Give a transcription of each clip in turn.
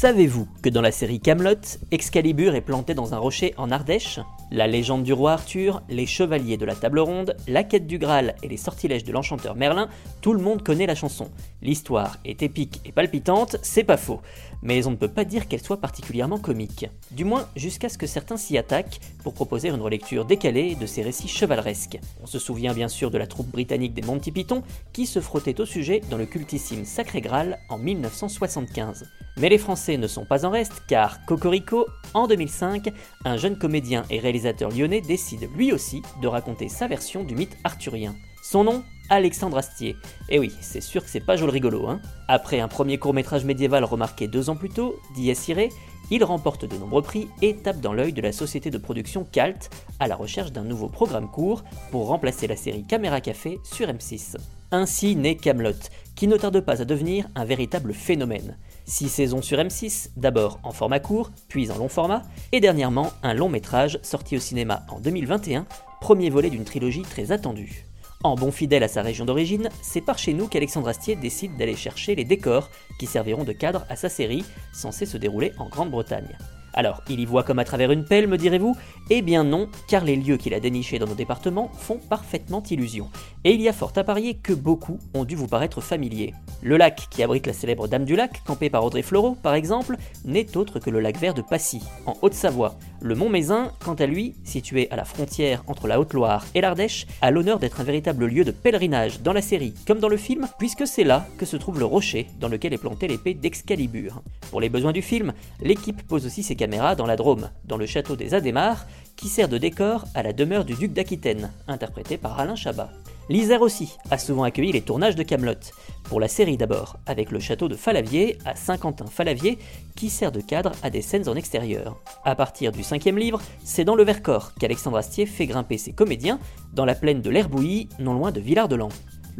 Savez-vous que dans la série Camelot, Excalibur est planté dans un rocher en Ardèche? La légende du roi Arthur, les chevaliers de la table ronde, la quête du Graal et les sortilèges de l'enchanteur Merlin, tout le monde connaît la chanson. L'histoire est épique et palpitante, c'est pas faux, mais on ne peut pas dire qu'elle soit particulièrement comique. Du moins jusqu'à ce que certains s'y attaquent pour proposer une relecture décalée de ces récits chevaleresques. On se souvient bien sûr de la troupe britannique des Monty Python qui se frottait au sujet dans le cultissime Sacré Graal en 1975. Mais les Français ne sont pas en reste car Cocorico, en 2005, un jeune comédien et réalisateur lyonnais décide lui aussi de raconter sa version du mythe arthurien. Son nom Alexandre Astier. Et oui, c'est sûr que c'est pas joli rigolo, hein. Après un premier court-métrage médiéval remarqué deux ans plus tôt, Dies Irae, il remporte de nombreux prix et tape dans l'œil de la société de production Calt à la recherche d'un nouveau programme court pour remplacer la série Caméra Café sur M6. Ainsi naît Camelot, qui ne tarde pas à devenir un véritable phénomène. Six saisons sur M6, d'abord en format court, puis en long format, et dernièrement un long métrage sorti au cinéma en 2021, premier volet d'une trilogie très attendue. En bon fidèle à sa région d'origine, c'est par chez nous qu'Alexandre Astier décide d'aller chercher les décors qui serviront de cadre à sa série, censée se dérouler en Grande-Bretagne. Alors, il y voit comme à travers une pelle, me direz-vous? Eh bien non, car les lieux qu'il a dénichés dans nos départements font parfaitement illusion. Et il y a fort à parier que beaucoup ont dû vous paraître familiers. Le lac qui abrite la célèbre Dame du Lac, campée par Audrey Fleurot, par exemple, n'est autre que le lac vert de Passy, en Haute-Savoie. Le Mont Mézin, quant à lui, situé à la frontière entre la Haute-Loire et l'Ardèche, a l'honneur d'être un véritable lieu de pèlerinage dans la série comme dans le film, puisque c'est là que se trouve le rocher dans lequel est plantée l'épée d'Excalibur. Pour les besoins du film, l'équipe pose aussi ses caméras dans la Drôme, dans le château des Adémars, qui sert de décor à la demeure du duc d'Aquitaine, interprété par Alain Chabat. L'Isère aussi a souvent accueilli les tournages de Camelot. Pour la série d'abord, avec le château de Falavier à Saint-Quentin-Falavier, qui sert de cadre à des scènes en extérieur. À partir du cinquième livre, c'est dans le Vercors qu'Alexandre Astier fait grimper ses comédiens dans la plaine de l'Herbouilly, non loin de Villard-de-Lans.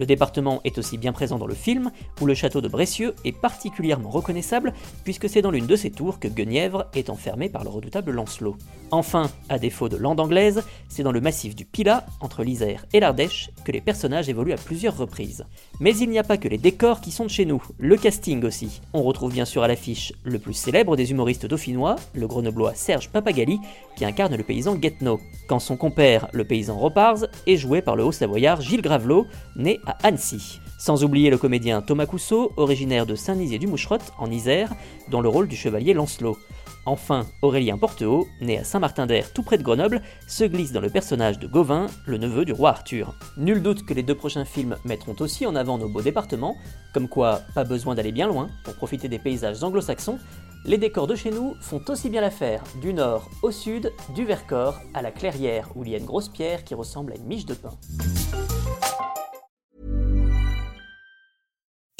Le département est aussi bien présent dans le film, où le château de Bressieux est particulièrement reconnaissable, puisque c'est dans l'une de ces tours que Guenièvre est enfermé par le redoutable Lancelot. Enfin, à défaut de lande anglaise, c'est dans le massif du Pilat, entre l'Isère et l'Ardèche, que les personnages évoluent à plusieurs reprises. Mais il n'y a pas que les décors qui sont de chez nous, le casting aussi. On retrouve bien sûr à l'affiche le plus célèbre des humoristes dauphinois, le grenoblois Serge Papagali, qui incarne le paysan Guetno, quand son compère, le paysan Ropars, est joué par le haut savoyard Gilles Gravelot, né Annecy. Sans oublier le comédien Thomas Cousseau, originaire de Saint-Nizier-du-Moucherotte, en Isère, dans le rôle du chevalier Lancelot. Enfin, Aurélien Porteau, né à Saint-Martin-d'Air tout près de Grenoble, se glisse dans le personnage de Gauvin, le neveu du roi Arthur. Nul doute que les deux prochains films mettront aussi en avant nos beaux départements, comme quoi pas besoin d'aller bien loin pour profiter des paysages anglo-saxons, les décors de chez nous font aussi bien l'affaire, du nord au sud, du Vercors à la Clairière où il y a une grosse pierre qui ressemble à une miche de pain.